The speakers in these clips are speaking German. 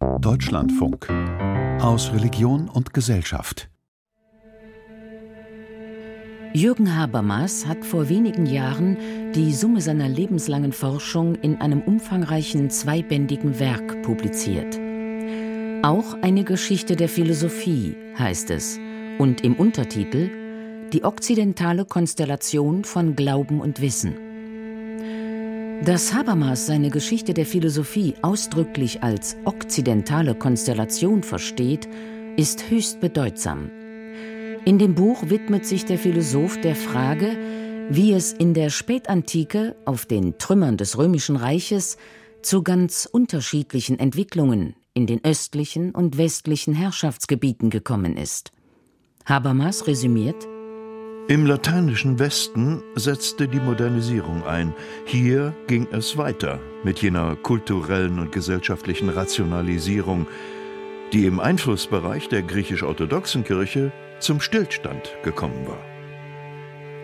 Deutschlandfunk aus Religion und Gesellschaft. Jürgen Habermas hat vor wenigen Jahren die Summe seiner lebenslangen Forschung in einem umfangreichen zweibändigen Werk publiziert. Auch eine Geschichte der Philosophie heißt es und im Untertitel Die okzidentale Konstellation von Glauben und Wissen. Dass Habermas seine Geschichte der Philosophie ausdrücklich als okzidentale Konstellation versteht, ist höchst bedeutsam. In dem Buch widmet sich der Philosoph der Frage, wie es in der Spätantike auf den Trümmern des römischen Reiches zu ganz unterschiedlichen Entwicklungen in den östlichen und westlichen Herrschaftsgebieten gekommen ist. Habermas resümiert Im lateinischen Westen setzte die Modernisierung ein. Hier ging es weiter mit jener kulturellen und gesellschaftlichen Rationalisierung, die im Einflussbereich der griechisch-orthodoxen Kirche zum Stillstand gekommen war.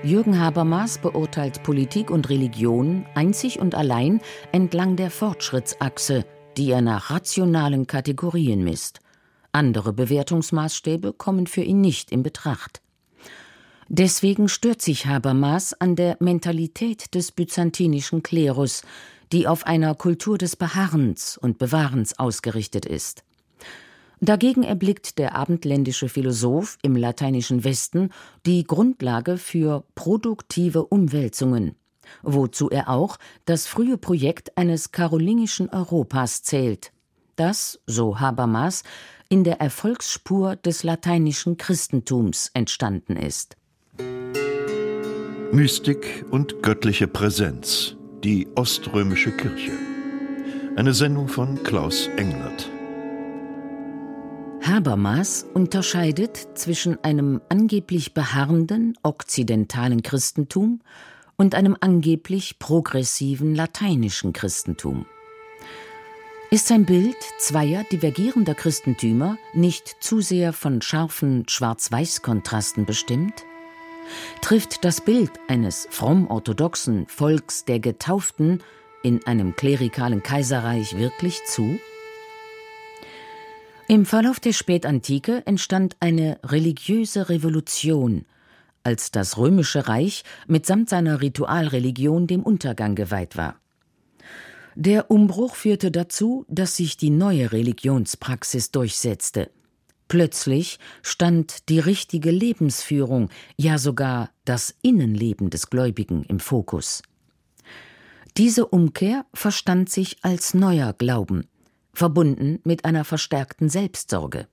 Jürgen Habermas beurteilt Politik und Religion einzig und allein entlang der Fortschrittsachse, die er nach rationalen Kategorien misst. Andere Bewertungsmaßstäbe kommen für ihn nicht in Betracht. Deswegen stört sich Habermas an der Mentalität des byzantinischen Klerus, die auf einer Kultur des Beharrens und Bewahrens ausgerichtet ist. Dagegen erblickt der abendländische Philosoph im lateinischen Westen die Grundlage für produktive Umwälzungen, wozu er auch das frühe Projekt eines karolingischen Europas zählt, das, so Habermas, in der Erfolgsspur des lateinischen Christentums entstanden ist. Mystik und göttliche Präsenz, die oströmische Kirche. Eine Sendung von Klaus Englert. Habermas unterscheidet zwischen einem angeblich beharrenden okzidentalen Christentum und einem angeblich progressiven lateinischen Christentum. Ist sein Bild zweier divergierender Christentümer nicht zu sehr von scharfen Schwarz-Weiß-Kontrasten bestimmt? Trifft das Bild eines fromm-orthodoxen Volks der Getauften in einem klerikalen Kaiserreich wirklich zu? Im Verlauf der Spätantike entstand eine religiöse Revolution, als das römische Reich mitsamt seiner Ritualreligion dem Untergang geweiht war. Der Umbruch führte dazu, dass sich die neue Religionspraxis durchsetzte. Plötzlich stand die richtige Lebensführung, ja sogar das Innenleben des Gläubigen im Fokus. Diese Umkehr verstand sich als neuer Glauben, verbunden mit einer verstärkten Selbstsorge.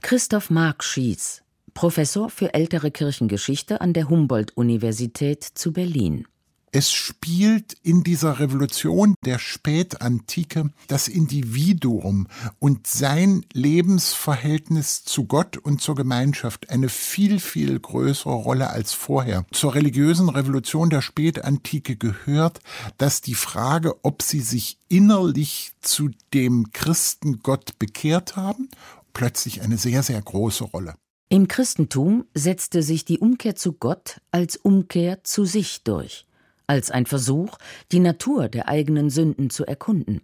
Christoph Mark Schies, Professor für ältere Kirchengeschichte an der Humboldt-Universität zu Berlin. Es spielt in dieser Revolution der Spätantike das Individuum und sein Lebensverhältnis zu Gott und zur Gemeinschaft eine viel, viel größere Rolle als vorher. Zur religiösen Revolution der Spätantike gehört, dass die Frage, ob sie sich innerlich zu dem Christengott bekehrt haben, plötzlich eine sehr, sehr große Rolle. Im Christentum setzte sich die Umkehr zu Gott als Umkehr zu sich durch als ein Versuch, die Natur der eigenen Sünden zu erkunden.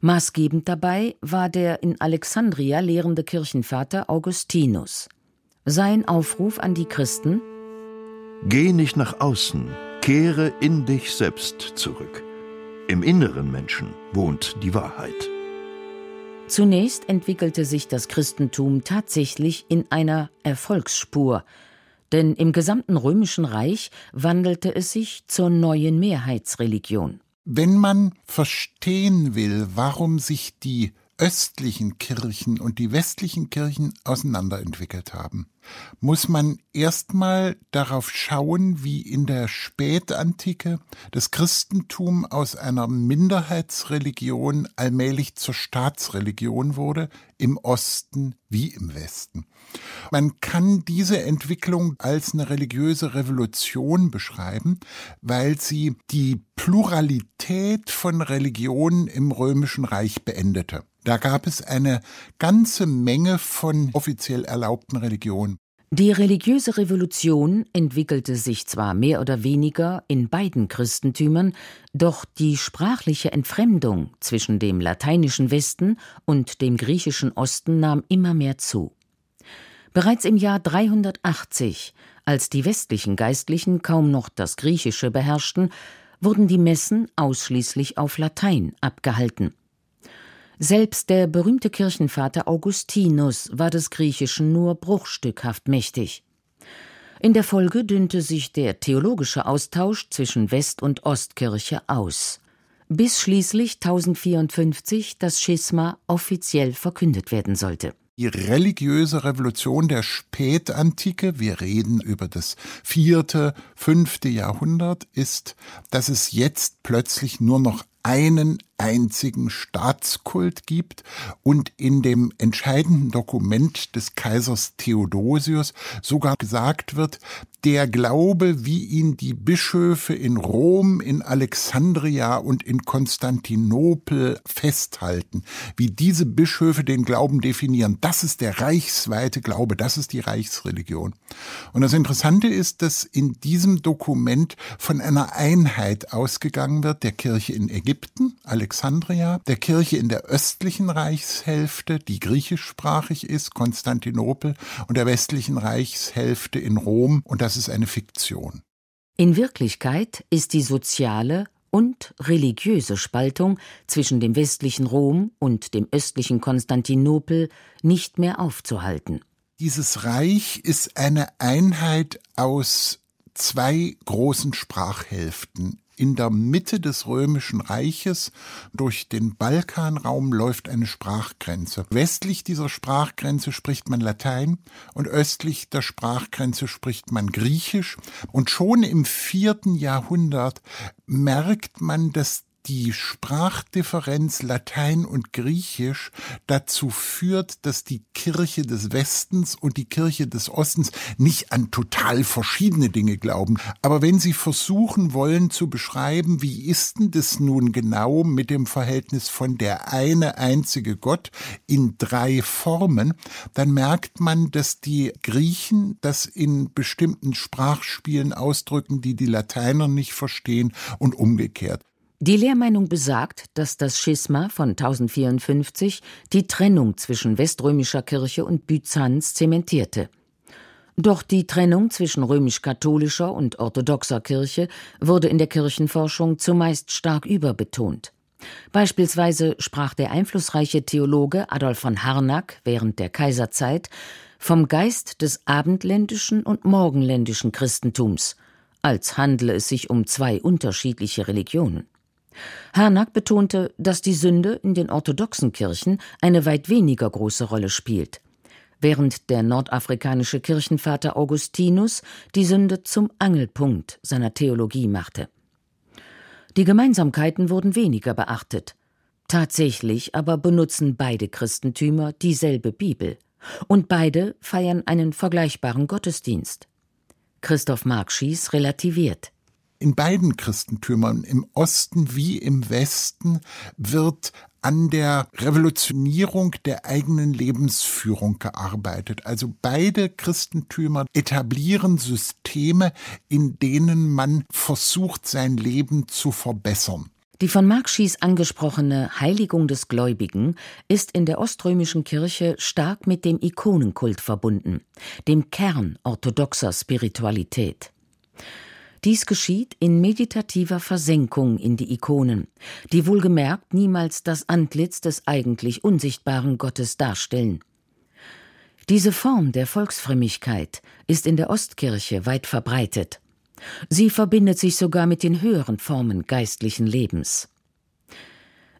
Maßgebend dabei war der in Alexandria lehrende Kirchenvater Augustinus. Sein Aufruf an die Christen Geh nicht nach außen, kehre in dich selbst zurück. Im inneren Menschen wohnt die Wahrheit. Zunächst entwickelte sich das Christentum tatsächlich in einer Erfolgsspur, denn im gesamten römischen Reich wandelte es sich zur neuen Mehrheitsreligion. Wenn man verstehen will, warum sich die östlichen Kirchen und die westlichen Kirchen auseinanderentwickelt haben, muss man erstmal darauf schauen, wie in der Spätantike das Christentum aus einer Minderheitsreligion allmählich zur Staatsreligion wurde, im Osten wie im Westen. Man kann diese Entwicklung als eine religiöse Revolution beschreiben, weil sie die Pluralität von Religionen im römischen Reich beendete. Da gab es eine ganze Menge von offiziell erlaubten Religionen. Die religiöse Revolution entwickelte sich zwar mehr oder weniger in beiden Christentümern, doch die sprachliche Entfremdung zwischen dem lateinischen Westen und dem griechischen Osten nahm immer mehr zu. Bereits im Jahr 380, als die westlichen Geistlichen kaum noch das Griechische beherrschten, wurden die Messen ausschließlich auf Latein abgehalten. Selbst der berühmte Kirchenvater Augustinus war des Griechischen nur bruchstückhaft mächtig. In der Folge dünnte sich der theologische Austausch zwischen West- und Ostkirche aus, bis schließlich 1054 das Schisma offiziell verkündet werden sollte. Die religiöse Revolution der Spätantike, wir reden über das vierte, fünfte Jahrhundert, ist, dass es jetzt plötzlich nur noch einen einzigen Staatskult gibt und in dem entscheidenden Dokument des Kaisers Theodosius sogar gesagt wird, der Glaube, wie ihn die Bischöfe in Rom, in Alexandria und in Konstantinopel festhalten, wie diese Bischöfe den Glauben definieren, das ist der reichsweite Glaube, das ist die Reichsreligion. Und das Interessante ist, dass in diesem Dokument von einer Einheit ausgegangen wird, der Kirche in Ägypten, der Kirche in der östlichen Reichshälfte, die griechischsprachig ist, Konstantinopel, und der westlichen Reichshälfte in Rom, und das ist eine Fiktion. In Wirklichkeit ist die soziale und religiöse Spaltung zwischen dem westlichen Rom und dem östlichen Konstantinopel nicht mehr aufzuhalten. Dieses Reich ist eine Einheit aus zwei großen Sprachhälften in der Mitte des römischen Reiches durch den Balkanraum läuft eine Sprachgrenze. Westlich dieser Sprachgrenze spricht man Latein und östlich der Sprachgrenze spricht man Griechisch. Und schon im vierten Jahrhundert merkt man, dass die Sprachdifferenz Latein und Griechisch dazu führt, dass die Kirche des Westens und die Kirche des Ostens nicht an total verschiedene Dinge glauben. Aber wenn sie versuchen wollen zu beschreiben, wie ist denn das nun genau mit dem Verhältnis von der eine einzige Gott in drei Formen, dann merkt man, dass die Griechen das in bestimmten Sprachspielen ausdrücken, die die Lateiner nicht verstehen und umgekehrt. Die Lehrmeinung besagt, dass das Schisma von 1054 die Trennung zwischen weströmischer Kirche und Byzanz zementierte. Doch die Trennung zwischen römisch-katholischer und orthodoxer Kirche wurde in der Kirchenforschung zumeist stark überbetont. Beispielsweise sprach der einflussreiche Theologe Adolf von Harnack während der Kaiserzeit vom Geist des abendländischen und morgenländischen Christentums, als handle es sich um zwei unterschiedliche Religionen. Harnack betonte, dass die Sünde in den orthodoxen Kirchen eine weit weniger große Rolle spielt, während der nordafrikanische Kirchenvater Augustinus die Sünde zum Angelpunkt seiner Theologie machte. Die Gemeinsamkeiten wurden weniger beachtet. Tatsächlich aber benutzen beide Christentümer dieselbe Bibel und beide feiern einen vergleichbaren Gottesdienst. Christoph Markschies relativiert in beiden Christentümern, im Osten wie im Westen, wird an der Revolutionierung der eigenen Lebensführung gearbeitet. Also beide Christentümer etablieren Systeme, in denen man versucht, sein Leben zu verbessern. Die von Mark Schies angesprochene Heiligung des Gläubigen ist in der oströmischen Kirche stark mit dem Ikonenkult verbunden, dem Kern orthodoxer Spiritualität. Dies geschieht in meditativer Versenkung in die Ikonen, die wohlgemerkt niemals das Antlitz des eigentlich unsichtbaren Gottes darstellen. Diese Form der Volksfrömmigkeit ist in der Ostkirche weit verbreitet. Sie verbindet sich sogar mit den höheren Formen geistlichen Lebens.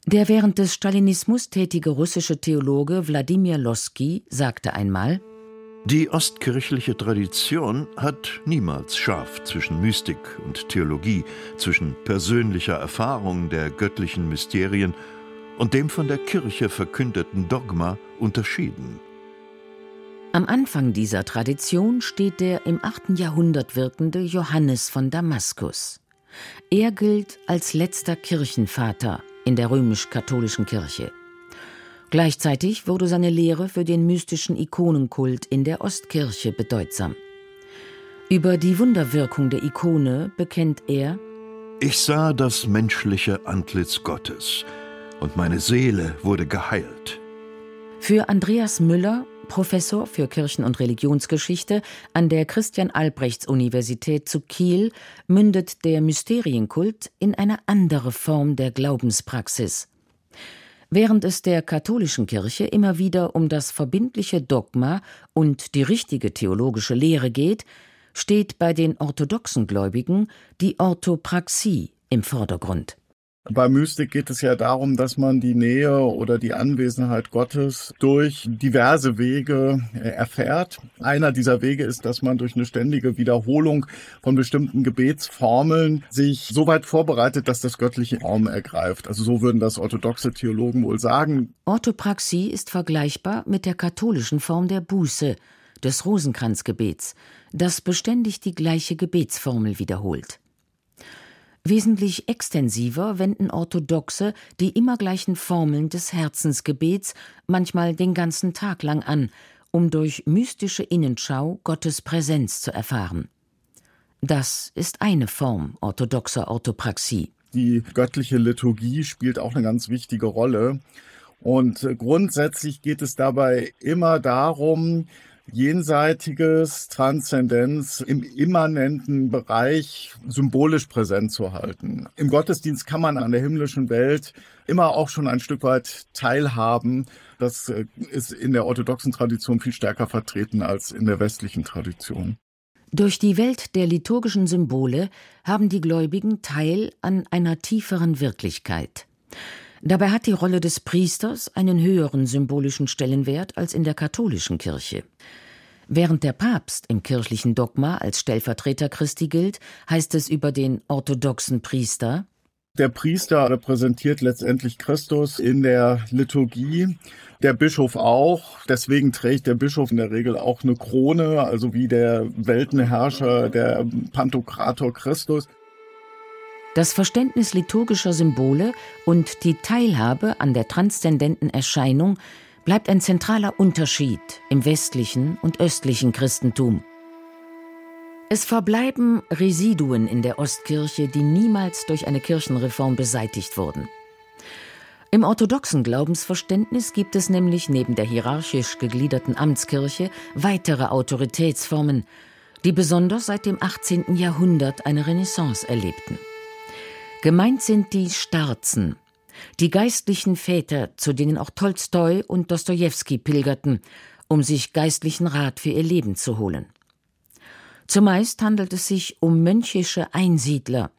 Der während des Stalinismus tätige russische Theologe Wladimir Losky sagte einmal die ostkirchliche Tradition hat niemals scharf zwischen Mystik und Theologie, zwischen persönlicher Erfahrung der göttlichen Mysterien und dem von der Kirche verkündeten Dogma unterschieden. Am Anfang dieser Tradition steht der im 8. Jahrhundert wirkende Johannes von Damaskus. Er gilt als letzter Kirchenvater in der römisch-katholischen Kirche. Gleichzeitig wurde seine Lehre für den mystischen Ikonenkult in der Ostkirche bedeutsam. Über die Wunderwirkung der Ikone bekennt er Ich sah das menschliche Antlitz Gottes, und meine Seele wurde geheilt. Für Andreas Müller, Professor für Kirchen- und Religionsgeschichte an der Christian-Albrechts-Universität zu Kiel, mündet der Mysterienkult in eine andere Form der Glaubenspraxis. Während es der katholischen Kirche immer wieder um das verbindliche Dogma und die richtige theologische Lehre geht, steht bei den orthodoxen Gläubigen die Orthopraxie im Vordergrund. Bei Mystik geht es ja darum, dass man die Nähe oder die Anwesenheit Gottes durch diverse Wege äh, erfährt. Einer dieser Wege ist, dass man durch eine ständige Wiederholung von bestimmten Gebetsformeln sich so weit vorbereitet, dass das göttliche Raum ergreift. Also so würden das orthodoxe Theologen wohl sagen. Orthopraxie ist vergleichbar mit der katholischen Form der Buße, des Rosenkranzgebets, das beständig die gleiche Gebetsformel wiederholt. Wesentlich extensiver wenden Orthodoxe die immer gleichen Formeln des Herzensgebets manchmal den ganzen Tag lang an, um durch mystische Innenschau Gottes Präsenz zu erfahren. Das ist eine Form orthodoxer Orthopraxie. Die göttliche Liturgie spielt auch eine ganz wichtige Rolle. Und grundsätzlich geht es dabei immer darum, jenseitiges Transzendenz im immanenten Bereich symbolisch präsent zu halten. Im Gottesdienst kann man an der himmlischen Welt immer auch schon ein Stück weit teilhaben. Das äh, ist in der orthodoxen Tradition viel stärker vertreten als in der westlichen Tradition. Durch die Welt der liturgischen Symbole haben die Gläubigen Teil an einer tieferen Wirklichkeit. Dabei hat die Rolle des Priesters einen höheren symbolischen Stellenwert als in der katholischen Kirche. Während der Papst im kirchlichen Dogma als Stellvertreter Christi gilt, heißt es über den orthodoxen Priester Der Priester repräsentiert letztendlich Christus in der Liturgie, der Bischof auch. Deswegen trägt der Bischof in der Regel auch eine Krone, also wie der Weltenherrscher, der Pantokrator Christus. Das Verständnis liturgischer Symbole und die Teilhabe an der transzendenten Erscheinung bleibt ein zentraler Unterschied im westlichen und östlichen Christentum. Es verbleiben Residuen in der Ostkirche, die niemals durch eine Kirchenreform beseitigt wurden. Im orthodoxen Glaubensverständnis gibt es nämlich neben der hierarchisch gegliederten Amtskirche weitere Autoritätsformen, die besonders seit dem 18. Jahrhundert eine Renaissance erlebten. Gemeint sind die Starzen, die geistlichen Väter, zu denen auch Tolstoi und Dostojewski pilgerten, um sich geistlichen Rat für ihr Leben zu holen. Zumeist handelt es sich um mönchische Einsiedler,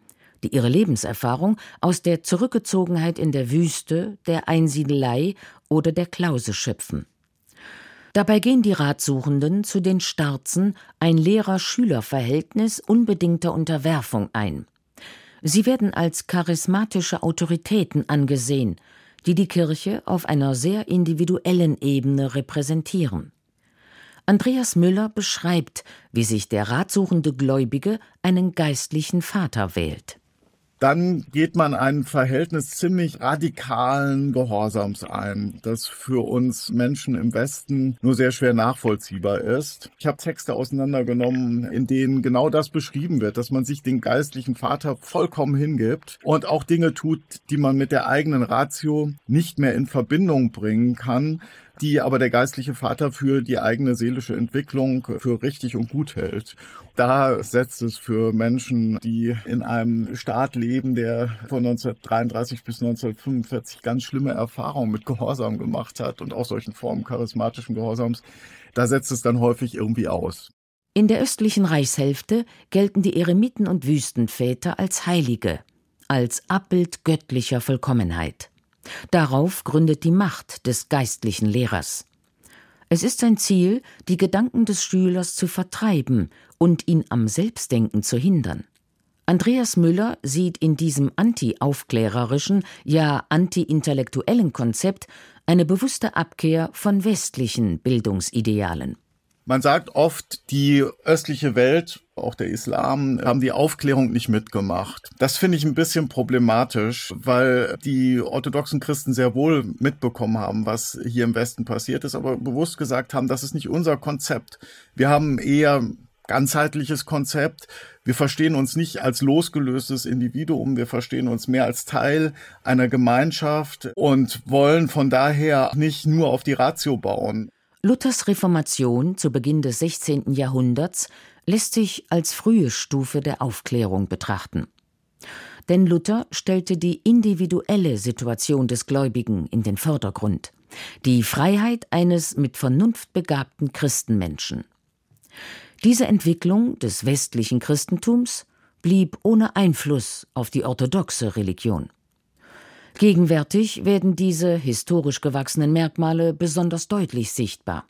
die ihre Lebenserfahrung aus der Zurückgezogenheit in der Wüste, der Einsiedelei oder der Klause schöpfen. Dabei gehen die Ratsuchenden zu den Starzen ein Lehrer-Schüler-Verhältnis unbedingter Unterwerfung ein. Sie werden als charismatische Autoritäten angesehen, die die Kirche auf einer sehr individuellen Ebene repräsentieren. Andreas Müller beschreibt, wie sich der ratsuchende Gläubige einen geistlichen Vater wählt dann geht man ein Verhältnis ziemlich radikalen Gehorsams ein, das für uns Menschen im Westen nur sehr schwer nachvollziehbar ist. Ich habe Texte auseinandergenommen, in denen genau das beschrieben wird, dass man sich den geistlichen Vater vollkommen hingibt und auch Dinge tut, die man mit der eigenen Ratio nicht mehr in Verbindung bringen kann, die aber der geistliche Vater für die eigene seelische Entwicklung für richtig und gut hält. Da setzt es für Menschen, die in einem Staat leben, der von 1933 bis 1945 ganz schlimme Erfahrungen mit Gehorsam gemacht hat und auch solchen Formen charismatischen Gehorsams, da setzt es dann häufig irgendwie aus. In der östlichen Reichshälfte gelten die Eremiten und Wüstenväter als Heilige, als Abbild göttlicher Vollkommenheit. Darauf gründet die Macht des geistlichen Lehrers. Es ist sein Ziel, die Gedanken des Schülers zu vertreiben und ihn am Selbstdenken zu hindern. Andreas Müller sieht in diesem anti-aufklärerischen, ja anti-intellektuellen Konzept eine bewusste Abkehr von westlichen Bildungsidealen. Man sagt oft, die östliche Welt, auch der Islam, haben die Aufklärung nicht mitgemacht. Das finde ich ein bisschen problematisch, weil die orthodoxen Christen sehr wohl mitbekommen haben, was hier im Westen passiert ist, aber bewusst gesagt haben, das ist nicht unser Konzept. Wir haben eher ganzheitliches Konzept. Wir verstehen uns nicht als losgelöstes Individuum, wir verstehen uns mehr als Teil einer Gemeinschaft und wollen von daher nicht nur auf die Ratio bauen. Luthers Reformation zu Beginn des 16. Jahrhunderts lässt sich als frühe Stufe der Aufklärung betrachten. Denn Luther stellte die individuelle Situation des Gläubigen in den Vordergrund, die Freiheit eines mit Vernunft begabten Christenmenschen. Diese Entwicklung des westlichen Christentums blieb ohne Einfluss auf die orthodoxe Religion. Gegenwärtig werden diese historisch gewachsenen Merkmale besonders deutlich sichtbar.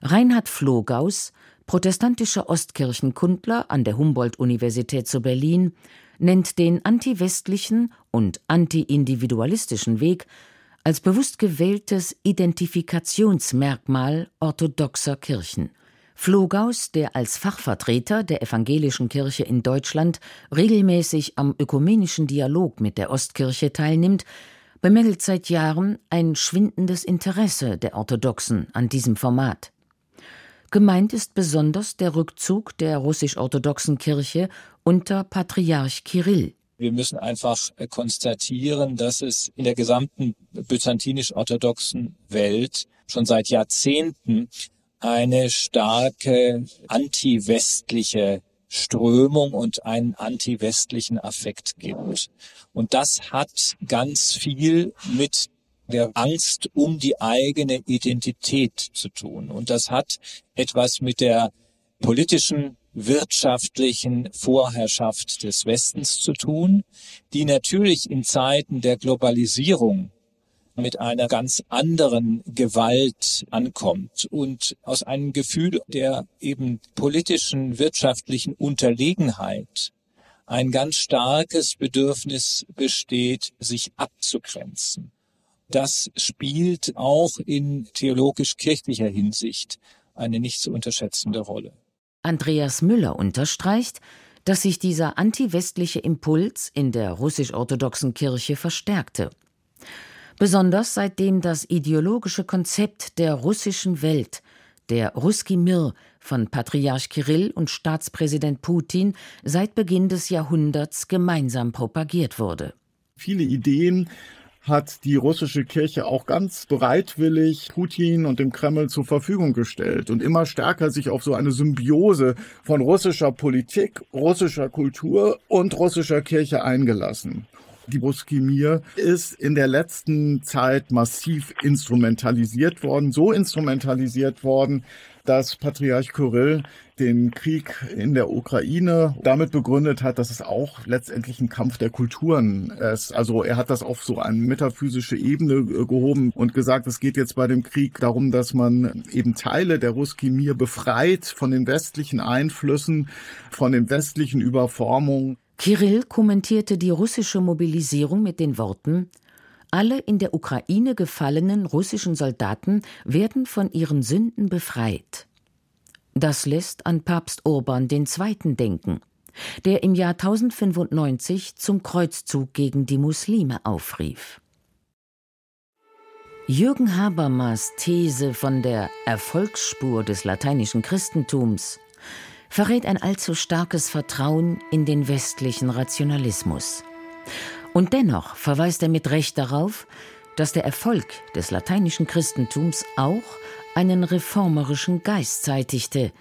Reinhard Flogaus, protestantischer Ostkirchenkundler an der Humboldt-Universität zu Berlin, nennt den antiwestlichen und antiindividualistischen Weg als bewusst gewähltes Identifikationsmerkmal orthodoxer Kirchen. Flogaus, der als Fachvertreter der evangelischen Kirche in Deutschland regelmäßig am ökumenischen Dialog mit der Ostkirche teilnimmt, bemängelt seit Jahren ein schwindendes Interesse der Orthodoxen an diesem Format. Gemeint ist besonders der Rückzug der russisch-orthodoxen Kirche unter Patriarch Kirill. Wir müssen einfach konstatieren, dass es in der gesamten byzantinisch-orthodoxen Welt schon seit Jahrzehnten eine starke anti-westliche Strömung und einen anti-westlichen Affekt gibt. Und das hat ganz viel mit der Angst um die eigene Identität zu tun. Und das hat etwas mit der politischen, wirtschaftlichen Vorherrschaft des Westens zu tun, die natürlich in Zeiten der Globalisierung mit einer ganz anderen Gewalt ankommt und aus einem Gefühl der eben politischen, wirtschaftlichen Unterlegenheit ein ganz starkes Bedürfnis besteht, sich abzugrenzen. Das spielt auch in theologisch-kirchlicher Hinsicht eine nicht zu unterschätzende Rolle. Andreas Müller unterstreicht, dass sich dieser antiwestliche Impuls in der russisch-orthodoxen Kirche verstärkte besonders seitdem das ideologische Konzept der russischen Welt, der Ruski Mir von Patriarch Kirill und Staatspräsident Putin seit Beginn des Jahrhunderts gemeinsam propagiert wurde. Viele Ideen hat die russische Kirche auch ganz bereitwillig Putin und dem Kreml zur Verfügung gestellt und immer stärker sich auf so eine Symbiose von russischer Politik, russischer Kultur und russischer Kirche eingelassen. Die Buskimir ist in der letzten Zeit massiv instrumentalisiert worden, so instrumentalisiert worden, dass Patriarch Kyrill den Krieg in der Ukraine damit begründet hat, dass es auch letztendlich ein Kampf der Kulturen ist. Also er hat das auf so eine metaphysische Ebene gehoben und gesagt, es geht jetzt bei dem Krieg darum, dass man eben Teile der Ruskimir befreit von den westlichen Einflüssen, von den westlichen Überformungen. Kirill kommentierte die russische Mobilisierung mit den Worten Alle in der Ukraine gefallenen russischen Soldaten werden von ihren Sünden befreit. Das lässt an Papst Urban II. denken, der im Jahr 1095 zum Kreuzzug gegen die Muslime aufrief. Jürgen Habermas These von der Erfolgsspur des lateinischen Christentums verrät ein allzu starkes Vertrauen in den westlichen Rationalismus. Und dennoch verweist er mit Recht darauf, dass der Erfolg des lateinischen Christentums auch einen reformerischen Geist zeitigte,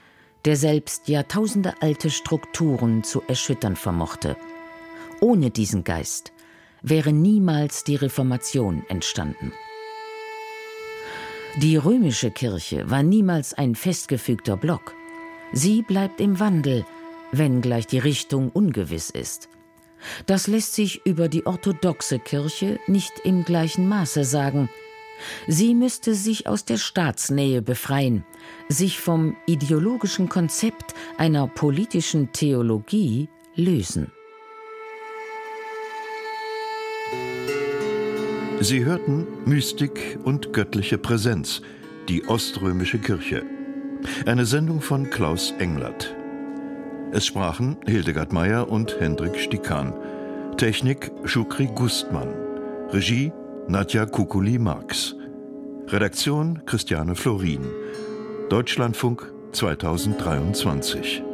der selbst jahrtausendealte Strukturen zu erschüttern vermochte. Ohne diesen Geist wäre niemals die Reformation entstanden. Die römische Kirche war niemals ein festgefügter Block. Sie bleibt im Wandel, wenngleich die Richtung ungewiss ist. Das lässt sich über die orthodoxe Kirche nicht im gleichen Maße sagen. Sie müsste sich aus der Staatsnähe befreien, sich vom ideologischen Konzept einer politischen Theologie lösen. Sie hörten Mystik und göttliche Präsenz, die oströmische Kirche Eine Sendung von Klaus Englert. Es sprachen Hildegard Meyer und Hendrik Stikan. Technik Schukri Gustmann. Regie Nadja Kukuli-Marx. Redaktion Christiane Florin. Deutschlandfunk 2023